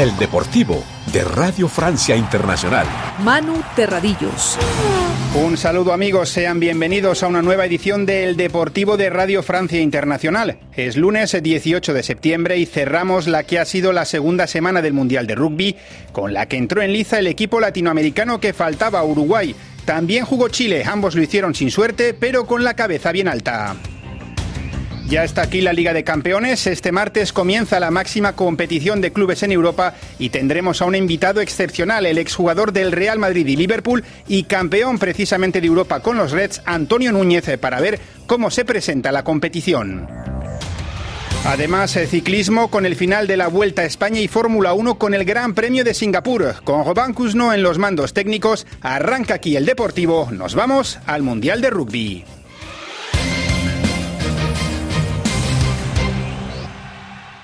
El Deportivo de Radio Francia Internacional. Manu Terradillos. Un saludo amigos, sean bienvenidos a una nueva edición del Deportivo de Radio Francia Internacional. Es lunes 18 de septiembre y cerramos la que ha sido la segunda semana del Mundial de Rugby, con la que entró en liza el equipo latinoamericano que faltaba a Uruguay. También jugó Chile, ambos lo hicieron sin suerte, pero con la cabeza bien alta. Ya está aquí la Liga de Campeones. Este martes comienza la máxima competición de clubes en Europa y tendremos a un invitado excepcional, el exjugador del Real Madrid y Liverpool y campeón precisamente de Europa con los Reds, Antonio Núñez, para ver cómo se presenta la competición. Además, el ciclismo con el final de la Vuelta a España y Fórmula 1 con el Gran Premio de Singapur. Con Robán Cusno en los mandos técnicos, arranca aquí el Deportivo. Nos vamos al Mundial de Rugby.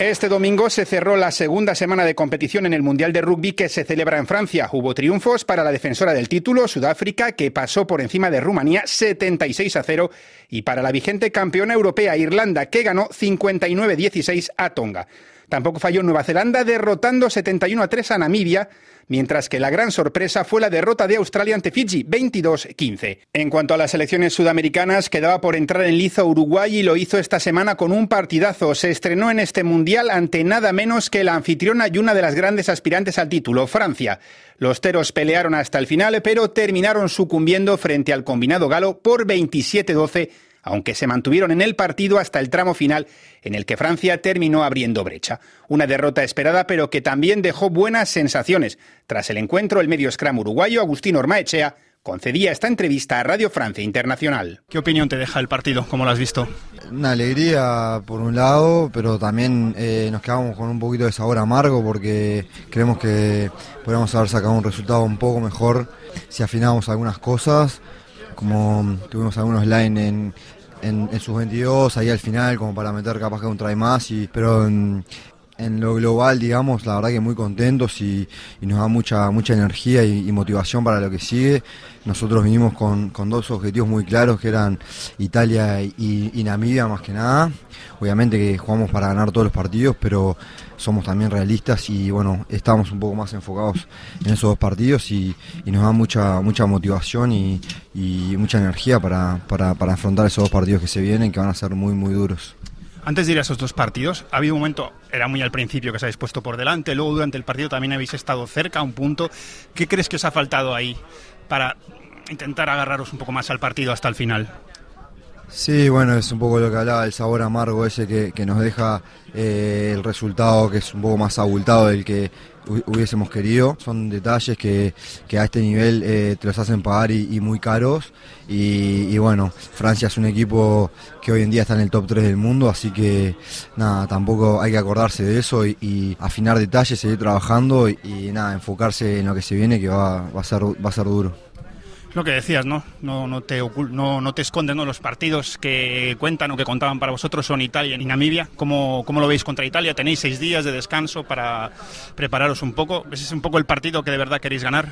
Este domingo se cerró la segunda semana de competición en el Mundial de Rugby que se celebra en Francia. Hubo triunfos para la defensora del título, Sudáfrica, que pasó por encima de Rumanía 76 a 0, y para la vigente campeona europea, Irlanda, que ganó 59-16 a Tonga. Tampoco falló Nueva Zelanda derrotando 71 a 3 a Namibia, mientras que la gran sorpresa fue la derrota de Australia ante Fiji 22-15. En cuanto a las elecciones sudamericanas, quedaba por entrar en liza Uruguay y lo hizo esta semana con un partidazo. Se estrenó en este mundial ante nada menos que la anfitriona y una de las grandes aspirantes al título, Francia. Los teros pelearon hasta el final, pero terminaron sucumbiendo frente al combinado galo por 27-12 aunque se mantuvieron en el partido hasta el tramo final en el que Francia terminó abriendo brecha. Una derrota esperada pero que también dejó buenas sensaciones. Tras el encuentro, el medio scrum uruguayo Agustín Ormaechea concedía esta entrevista a Radio Francia Internacional. ¿Qué opinión te deja el partido? ¿Cómo lo has visto? Una alegría por un lado, pero también eh, nos quedamos con un poquito de sabor amargo porque creemos que podríamos haber sacado un resultado un poco mejor si afinamos algunas cosas, como tuvimos algunos line en, en, sus 22, ahí al final, como para meter capaz que un try más, y, pero en, lo global, digamos, la verdad que muy contentos y, nos da mucha mucha energía y, motivación para lo que sigue. Nosotros vinimos con, con dos objetivos muy claros, que eran Italia y, Namibia más que nada. Obviamente que jugamos para ganar todos los partidos, pero somos también realistas y bueno, estamos un poco más enfocados en esos dos partidos y, nos da mucha mucha motivación y, mucha energía para, para, para afrontar esos dos partidos que se vienen, que van a ser muy, muy duros. Antes de ir a esos dos partidos, ha habido un momento, era muy al principio que os habéis puesto por delante, luego durante el partido también habéis estado cerca, a un punto. ¿Qué crees que os ha faltado ahí para intentar agarraros un poco más al partido hasta el final? Sí, bueno, es un poco lo que hablaba, el sabor amargo ese que, nos deja eh, el resultado que es un poco más abultado del que hubiésemos querido. Son detalles que, a este nivel eh, te los hacen pagar y, muy caros. Y, bueno, Francia es un equipo que hoy en día está en el top 3 del mundo, así que nada, tampoco hay que acordarse de eso y, afinar detalles, seguir trabajando y, nada, enfocarse en lo que se viene que va, va, a, ser, va a ser duro. Lo que decías, ¿no? No, no, te, no, no te esconden ¿no? los partidos que cuentan o que contaban para vosotros son Italia y Namibia. ¿Cómo, ¿Cómo, lo veis contra Italia? Tenéis seis días de descanso para prepararos un poco. ¿Ese es un poco el partido que de verdad queréis ganar?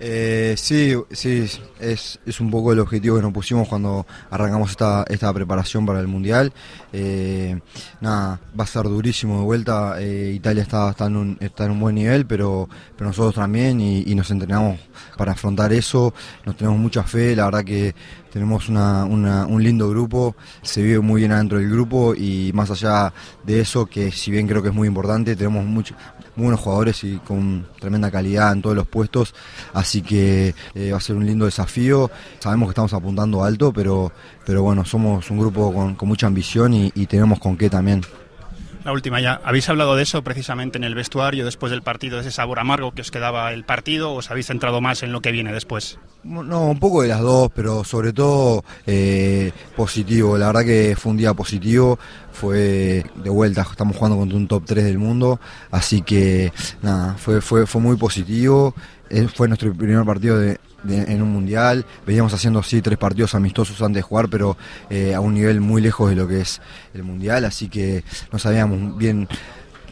Eh, sí, sí, es, es, un poco el objetivo que nos pusimos cuando arrancamos esta, esta preparación para el Mundial. Eh, nada, va a ser durísimo de vuelta. Eh, Italia está, está, en un, está en un buen nivel, pero, pero nosotros también y, nos entrenamos para afrontar eso. Nos tenemos mucha fe, la verdad que tenemos una, un lindo grupo, se vive muy bien adentro del grupo y más allá de eso, que si bien creo que es muy importante, tenemos mucho, muy buenos jugadores y con tremenda calidad en todos los puestos, así que eh, va a ser un lindo desafío. Sabemos que estamos apuntando alto, pero, pero bueno, somos un grupo con, mucha ambición y, y tenemos con qué también. La última ya. ¿Habéis hablado de eso precisamente en el vestuario después del partido, de ese sabor amargo que os quedaba el partido, o os habéis centrado más en lo que viene después? No, un poco de las dos, pero sobre todo eh, positivo. La verdad que fue un día positivo, fue de vuelta, estamos jugando contra un top 3 del mundo, así que nada, fue, fue, fue muy positivo. Eh, fue nuestro primer partido de, en un mundial. Veníamos haciendo sí tres partidos amistosos antes de jugar, pero eh, a un nivel muy lejos de lo que es el mundial, así que no sabíamos bien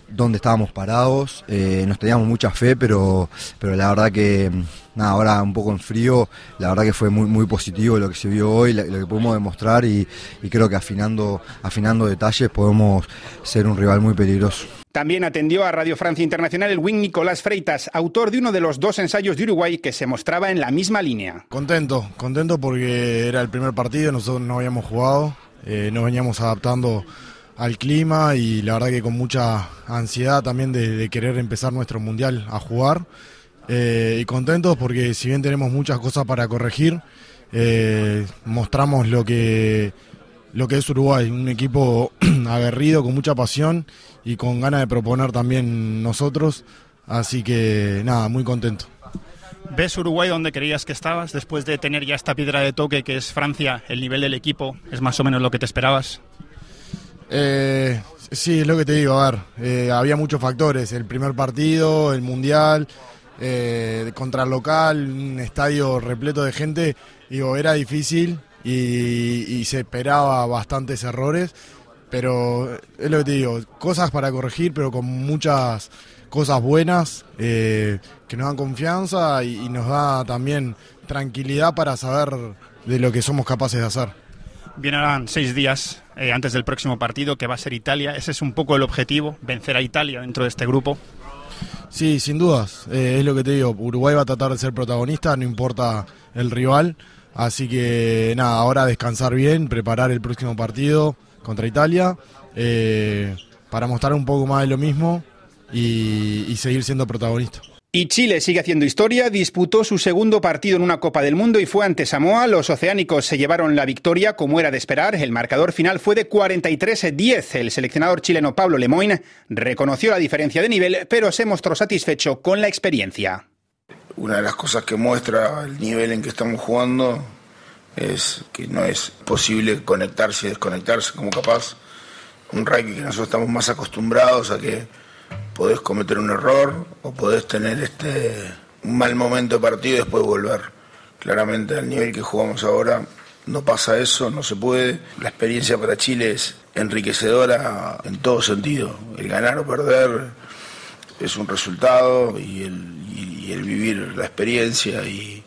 dónde estábamos parados, eh, nos teníamos mucha fe, pero, pero la verdad que nada, ahora un poco en frío, la verdad que fue muy, muy positivo lo que se vio hoy, lo que pudimos demostrar y, y creo que afinando, afinando detalles podemos ser un rival muy peligroso. También atendió a Radio Francia Internacional el wing Nicolás Freitas, autor de uno de los dos ensayos de Uruguay que se mostraba en la misma línea. Contento, contento porque era el primer partido, nosotros no habíamos jugado, eh, nos veníamos adaptando al clima y la verdad que con mucha ansiedad también de, querer empezar nuestro mundial a jugar. Eh, y contentos porque si bien tenemos muchas cosas para corregir, eh, mostramos lo que, lo que es Uruguay, un equipo aguerrido, con mucha pasión y con ganas de proponer también nosotros. Así que nada, muy contento. ¿Ves Uruguay donde creías que estabas después de tener ya esta piedra de toque que es Francia? ¿El nivel del equipo es más o menos lo que te esperabas? Eh, sí, es lo que te digo, a ver, eh, había muchos factores, el primer partido, el mundial, eh, contra el local, un estadio repleto de gente, digo, era difícil y, se esperaba bastantes errores, pero es lo que te digo, cosas para corregir, pero con muchas cosas buenas que nos dan confianza y nos da también tranquilidad para saber de lo que somos capaces de hacer. Vienen seis días eh, antes del próximo partido, que va a ser Italia. Ese es un poco el objetivo, vencer a Italia dentro de este grupo. Sí, sin dudas. Eh, es lo que te digo. Uruguay va a tratar de ser protagonista, no importa el rival. Así que nada, ahora descansar bien, preparar el próximo partido contra Italia eh, para mostrar un poco más de lo mismo y, y seguir siendo protagonista. Y Chile sigue haciendo historia, disputó su segundo partido en una Copa del Mundo y fue ante Samoa. Los oceánicos se llevaron la victoria como era de esperar. El marcador final fue de 43-10. El seleccionador chileno Pablo Lemoyne reconoció la diferencia de nivel, pero se mostró satisfecho con la experiencia. Una de las cosas que muestra el nivel en que estamos jugando es que no es posible conectarse y desconectarse como capaz. Un rugby que nosotros estamos más acostumbrados a que podés cometer un error o podés tener este un mal momento de partido y después volver. Claramente al nivel que jugamos ahora no pasa eso, no se puede. La experiencia para Chile es enriquecedora en todo sentido. El ganar o perder es un resultado y el, vivir la experiencia y,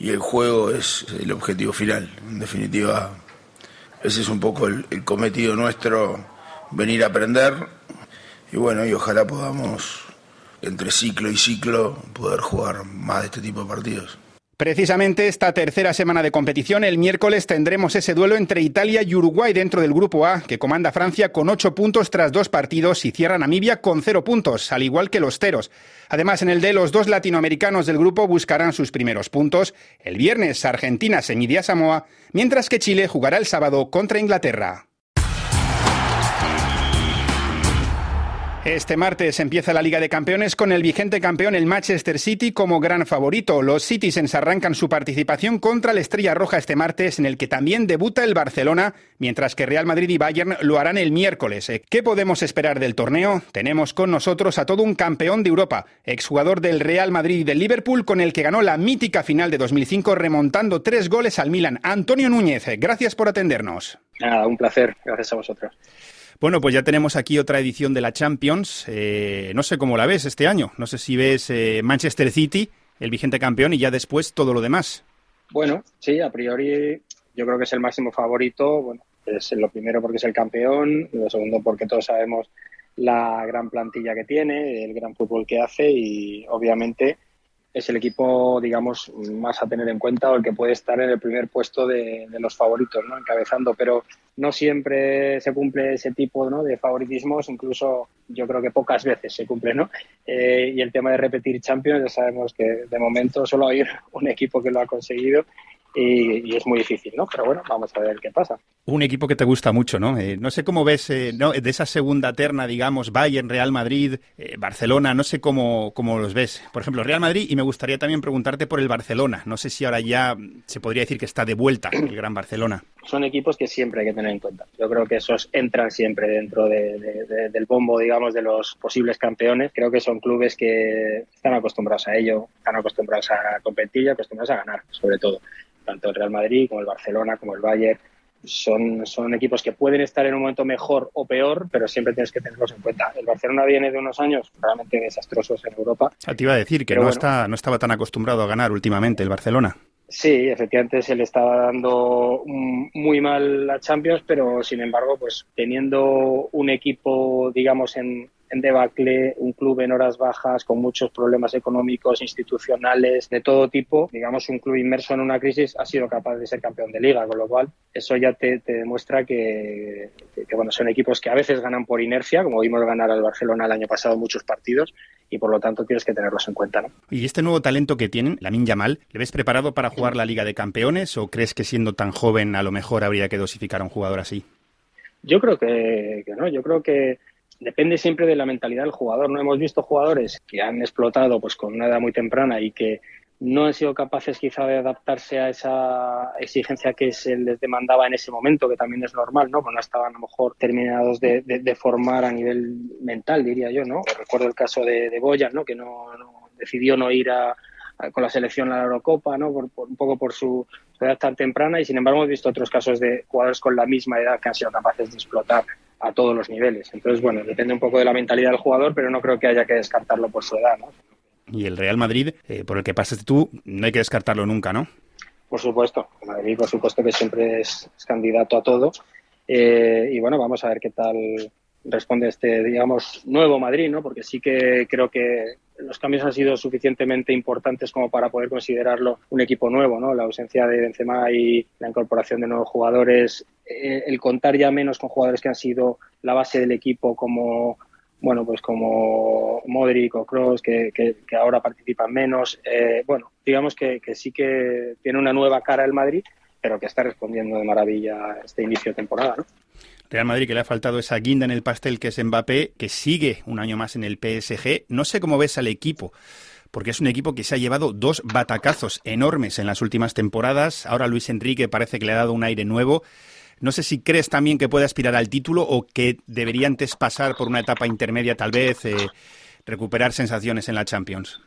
el juego es el objetivo final. En definitiva, ese es un poco el cometido nuestro, venir a aprender y bueno, y ojalá podamos entre ciclo y ciclo poder jugar más de este tipo de partidos. Precisamente esta tercera semana de competición, el miércoles tendremos ese duelo entre Italia y Uruguay dentro del Grupo A, que comanda Francia con ocho puntos tras dos partidos y cierra Namibia con cero puntos, al igual que los Teros. Además, en el D, los dos latinoamericanos del grupo buscarán sus primeros puntos. El viernes, Argentina se a Samoa, mientras que Chile jugará el sábado contra Inglaterra. Este martes empieza la Liga de Campeones con el vigente campeón, el Manchester City, como gran favorito. Los Citizens arrancan su participación contra la Estrella Roja este martes, en el que también debuta el Barcelona, mientras que Real Madrid y Bayern lo harán el miércoles. ¿Qué podemos esperar del torneo? Tenemos con nosotros a todo un campeón de Europa, exjugador del Real Madrid y del Liverpool, con el que ganó la mítica final de 2005 remontando tres goles al Milan. Antonio Núñez, gracias por atendernos. Nada, un placer. Gracias a vosotros. Bueno, pues ya tenemos aquí otra edición de la Champions. Eh, no sé cómo la ves este año. No sé si ves eh, Manchester City, el vigente campeón, y ya después todo lo demás. Bueno, sí, a priori yo creo que es el máximo favorito. Bueno, es lo primero porque es el campeón, lo segundo porque todos sabemos la gran plantilla que tiene, el gran fútbol que hace y obviamente es el equipo, digamos, más a tener en cuenta o el que puede estar en el primer puesto de, los favoritos, ¿no? Encabezando, pero no siempre se cumple ese tipo ¿no? de favoritismos, incluso yo creo que pocas veces se cumple, ¿no? Eh, y el tema de repetir Champions, ya sabemos que de momento solo hay un equipo que lo ha conseguido y, es muy difícil, ¿no? Pero bueno, vamos a ver qué pasa. Un equipo que te gusta mucho, ¿no? Eh, no sé cómo ves eh, de esa segunda terna, digamos, Bayern, Real Madrid, eh, Barcelona, no sé cómo, cómo los ves. Por ejemplo, Real Madrid, y me gustaría también preguntarte por el Barcelona. No sé si ahora ya se podría decir que está de vuelta el Gran Barcelona. Son equipos que siempre hay que tener en cuenta. Yo creo que esos entran siempre dentro del bombo, digamos, de los posibles campeones. Creo que son clubes que están acostumbrados a ello, están acostumbrados a competir y acostumbrados a ganar, sobre todo tanto el Real Madrid como el Barcelona, como el Bayern, son, son equipos que pueden estar en un momento mejor o peor, pero siempre tienes que tenerlos en cuenta. El Barcelona viene de unos años realmente desastrosos en Europa. te iba a decir que no, está, no estaba tan acostumbrado a ganar últimamente el Barcelona. Sí, efectivamente se le estaba dando muy mal la Champions, pero sin embargo, pues teniendo un equipo, digamos, en, en debacle, un club en horas bajas, con muchos problemas económicos, institucionales, de todo tipo, digamos, un club inmerso en una crisis, ha sido capaz de ser campeón de liga, con lo cual eso ya te, demuestra que, bueno, son equipos que a veces ganan por inercia, como vimos ganar al Barcelona el año pasado muchos partidos, y por lo tanto tienes que tenerlos en cuenta. ¿no? ¿Y este nuevo talento que tienen, la Yamal, le ves preparado para jugar la Liga de Campeones o crees que siendo tan joven a lo mejor habría que dosificar a un jugador así? Yo creo que no, yo creo que depende siempre de la mentalidad del jugador. No hemos visto jugadores que han explotado pues con una edad muy temprana y que no han sido capaces quizá de adaptarse a esa exigencia que se les demandaba en ese momento, que también es normal, ¿no? Cuando no estaban a lo mejor terminados de, formar a nivel mental, diría yo, ¿no? Recuerdo el caso de, de Boyan, ¿no? Que no, decidió no ir a, con la selección a la Eurocopa, ¿no? Por, un poco por su, edad tan temprana y sin embargo hemos visto otros casos de jugadores con la misma edad que han sido capaces de explotar a todos los niveles. Entonces, bueno, depende un poco de la mentalidad del jugador, pero no creo que haya que descartarlo por su edad, ¿no? Y el Real Madrid, eh, por el que pasaste tú, no hay que descartarlo nunca, ¿no? Por supuesto, el Madrid, por supuesto que siempre es, candidato a todo. Eh, y bueno, vamos a ver qué tal responde este, digamos, nuevo Madrid, ¿no? Porque sí que creo que los cambios han sido suficientemente importantes como para poder considerarlo un equipo nuevo, ¿no? La ausencia de Benzema y la incorporación de nuevos jugadores, eh, el contar ya menos con jugadores que han sido la base del equipo como bueno, pues como Modric o Kroos, que, que, ahora participan menos. Eh, bueno, digamos que, que, sí que tiene una nueva cara el Madrid, pero que está respondiendo de maravilla este inicio de temporada, ¿no? Real Madrid que le ha faltado esa guinda en el pastel que es Mbappé, que sigue un año más en el PSG. No sé cómo ves al equipo, porque es un equipo que se ha llevado dos batacazos enormes en las últimas temporadas. Ahora Luis Enrique parece que le ha dado un aire nuevo. No sé si crees también que puede aspirar al título o que debería antes pasar por una etapa intermedia, tal vez, eh, recuperar sensaciones en la Champions.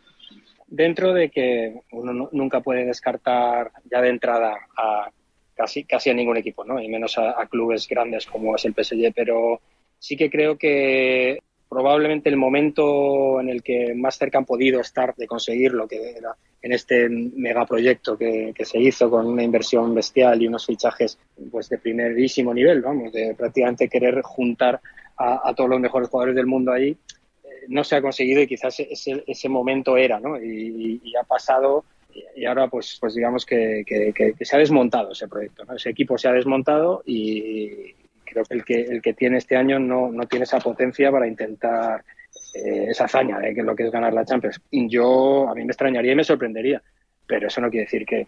Dentro de que uno nunca puede descartar ya de entrada a casi, casi a ningún equipo, ¿no? y menos a, clubes grandes como es el PSG, pero sí que creo que probablemente el momento en el que más cerca han podido estar de conseguir lo que era en este megaproyecto que, que se hizo con una inversión bestial y unos fichajes pues de primerísimo nivel, vamos, de prácticamente querer juntar a, todos los mejores jugadores del mundo ahí, eh, no se ha conseguido y quizás ese, ese momento era, ¿no? Y, y ha pasado y ahora pues, pues digamos que, se ha desmontado ese proyecto, ese equipo se ha desmontado y creo que el que, el que tiene este año no, no tiene esa potencia para intentar eh, esa hazaña de que lo que es ganar la Champions. Yo, a mí me extrañaría y me sorprendería, pero eso no quiere decir que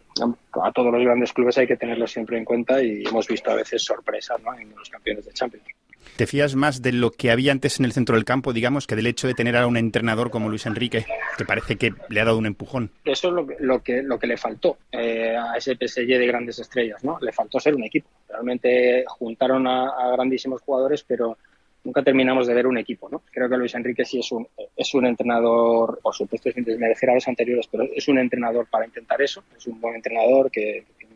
a todos los grandes clubes hay que tenerlo siempre en cuenta y hemos visto a veces sorpresas en los campeones de Champions. ¿Te fías más de lo que había antes en el centro del campo, digamos, que del hecho de tener a un entrenador como Luis Enrique, que parece que le ha dado un empujón? Eso es lo que, le faltó eh, a ese PSG de grandes estrellas, ¿no? Le faltó ser un equipo. Realmente juntaron a, grandísimos jugadores, pero nunca terminamos de ver un equipo, ¿no? Creo que Luis Enrique sí es un, es un entrenador, por supuesto, sin desmerecer a los anteriores, pero es un entrenador para intentar eso. Es un buen entrenador que, tiene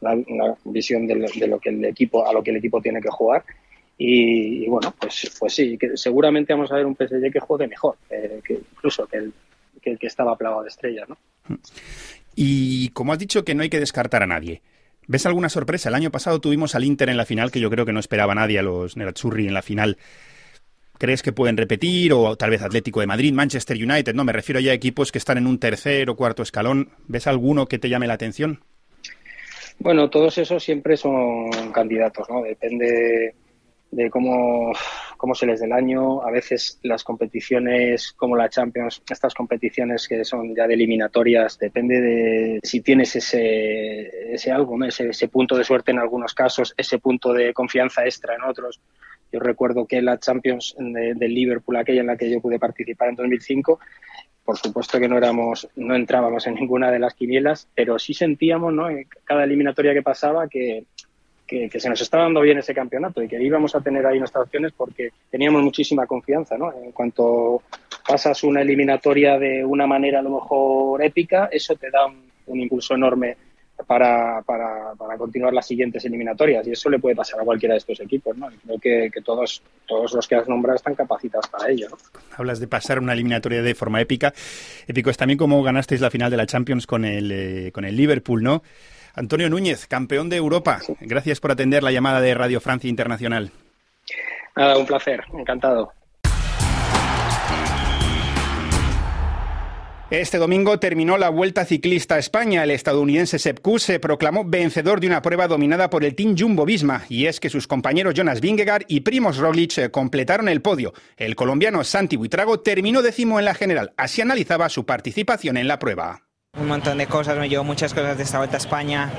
una, visión de lo, que el equipo, a lo que el equipo tiene que jugar y, bueno, pues, pues sí, que seguramente vamos a ver un PSG que juegue mejor, eh, que incluso que el, que estaba plagado de estrellas, ¿no? Y como has dicho que no hay que descartar a nadie, ¿ves alguna sorpresa? El año pasado tuvimos al Inter en la final, que yo creo que no esperaba nadie a los Nerazzurri en la final. ¿Crees que pueden repetir? O tal vez Atlético de Madrid, Manchester United, no, me refiero ya a equipos que están en un tercer o cuarto escalón. ¿Ves alguno que te llame la atención? Bueno, todos esos siempre son candidatos, ¿no? Depende de cómo, cómo se les dé el año. A veces las competiciones como la Champions, estas competiciones que son ya de eliminatorias, depende de si tienes ese, ese algo, ese, ese punto de suerte en algunos casos, ese punto de confianza extra en otros. Yo recuerdo que la Champions de, Liverpool, aquella en la que yo pude participar en 2005, por supuesto que no éramos, no entrábamos en ninguna de las quinielas, pero sí sentíamos, ¿no? En cada eliminatoria que pasaba que que, se nos estaba dando bien ese campeonato y que íbamos a tener ahí nuestras opciones porque teníamos muchísima confianza, ¿no? En cuanto pasas una eliminatoria de una manera a lo mejor épica, eso te da un, impulso enorme para, para, para, continuar las siguientes eliminatorias y eso le puede pasar a cualquiera de estos equipos, ¿no? creo que, que, todos, todos los que has nombrado están capacitados para ello, ¿no? Hablas de pasar una eliminatoria de forma épica. Épico es también como ganasteis la final de la Champions con el, eh, con el Liverpool, ¿no? Antonio Núñez, campeón de Europa. Gracias por atender la llamada de Radio Francia Internacional. Nada, un placer, encantado. Este domingo terminó la Vuelta Ciclista a España. El estadounidense Sepp Kuss se proclamó vencedor de una prueba dominada por el Team Jumbo-Visma y es que sus compañeros Jonas Vingegaard y Primoz Roglic eh, completaron el podio. El colombiano Santi Buitrago terminó décimo en la general. Así analizaba su participación en la prueba. Un montón de cosas, me llevó muchas cosas de esta Vuelta a España.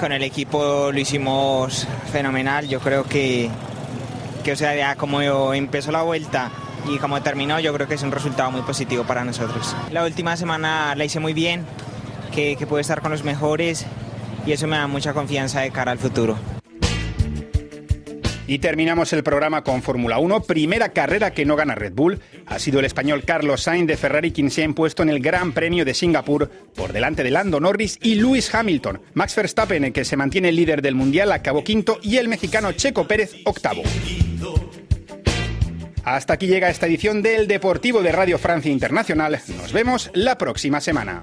Con el equipo lo hicimos fenomenal. Yo creo que, que o sea, ya como empezó la vuelta y como terminó yo creo que es un resultado muy positivo para nosotros. La última semana la hice muy bien, que, que pude estar con los mejores y eso me da mucha confianza de cara al futuro. Y terminamos el programa con Fórmula 1, primera carrera que no gana Red Bull. Ha sido el español Carlos Sainz de Ferrari quien se ha impuesto en el Gran Premio de Singapur por delante de Lando Norris y Lewis Hamilton. Max Verstappen, que se mantiene líder del Mundial, acabó quinto y el mexicano Checo Pérez octavo. Hasta aquí llega esta edición del Deportivo de Radio Francia Internacional. Nos vemos la próxima semana.